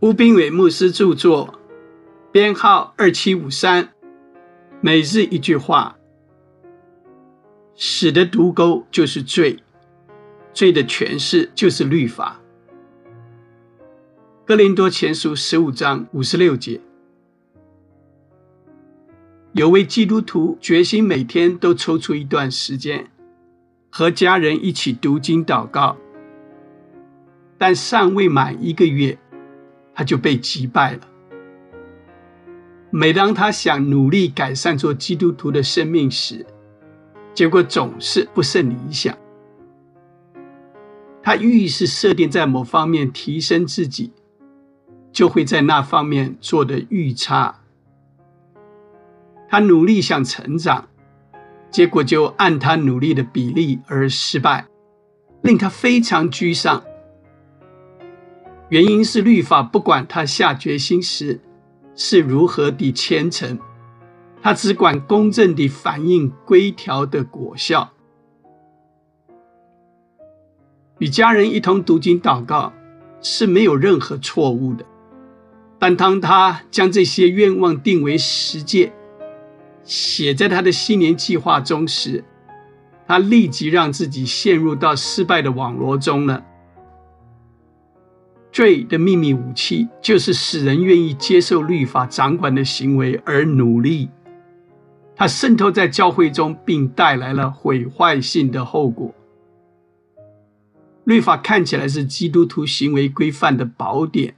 吴斌伟牧师著作，编号二七五三，每日一句话：死的毒钩就是罪，罪的诠释就是律法。哥林多前书十五章五十六节，有位基督徒决心每天都抽出一段时间，和家人一起读经祷告，但尚未满一个月。他就被击败了。每当他想努力改善做基督徒的生命时，结果总是不甚理想。他愈是设定在某方面提升自己，就会在那方面做得愈差。他努力想成长，结果就按他努力的比例而失败，令他非常沮丧。原因是律法不管他下决心时是如何的虔诚，他只管公正地反映规条的果效。与家人一同读经祷告是没有任何错误的，但当他将这些愿望定为实践，写在他的新年计划中时，他立即让自己陷入到失败的网络中了。罪的秘密武器，就是使人愿意接受律法掌管的行为而努力。它渗透在教会中，并带来了毁坏性的后果。律法看起来是基督徒行为规范的宝典，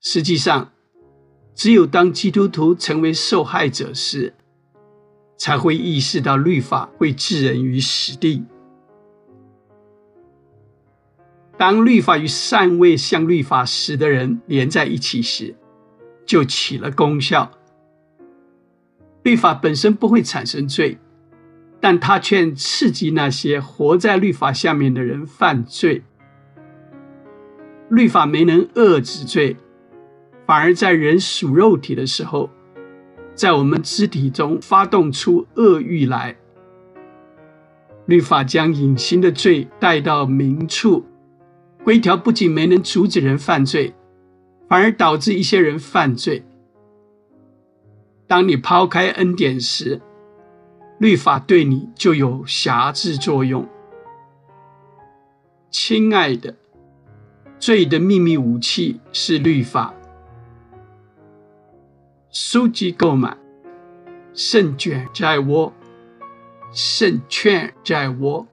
实际上，只有当基督徒成为受害者时，才会意识到律法会置人于死地。当律法与尚未向律法死的人连在一起时，就起了功效。律法本身不会产生罪，但它却刺激那些活在律法下面的人犯罪。律法没能遏制罪，反而在人属肉体的时候，在我们肢体中发动出恶欲来。律法将隐形的罪带到明处。规条不仅没能阻止人犯罪，反而导致一些人犯罪。当你抛开恩典时，律法对你就有辖制作用。亲爱的，罪的秘密武器是律法。书籍购买，胜券在握，胜券在握。